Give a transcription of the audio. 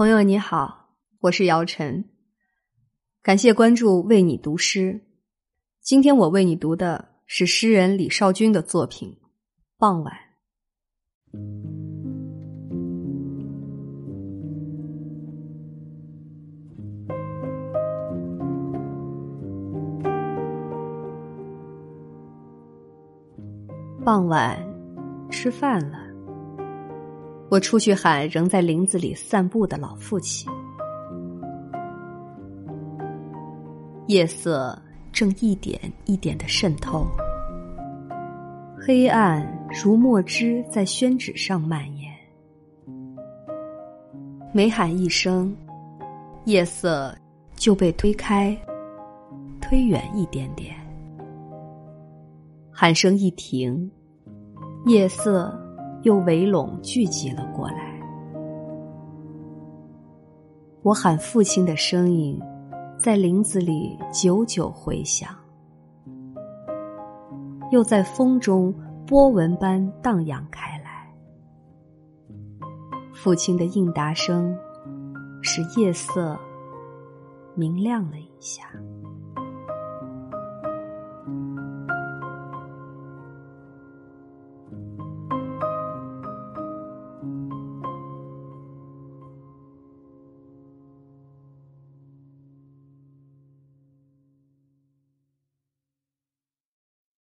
朋友你好，我是姚晨，感谢关注，为你读诗。今天我为你读的是诗人李少君的作品《傍晚》。傍晚，吃饭了。我出去喊仍在林子里散步的老父亲。夜色正一点一点的渗透，黑暗如墨汁在宣纸上蔓延。每喊一声，夜色就被推开，推远一点点。喊声一停，夜色。又围拢聚集了过来。我喊父亲的声音，在林子里久久回响，又在风中波纹般荡漾开来。父亲的应答声，使夜色明亮了一下。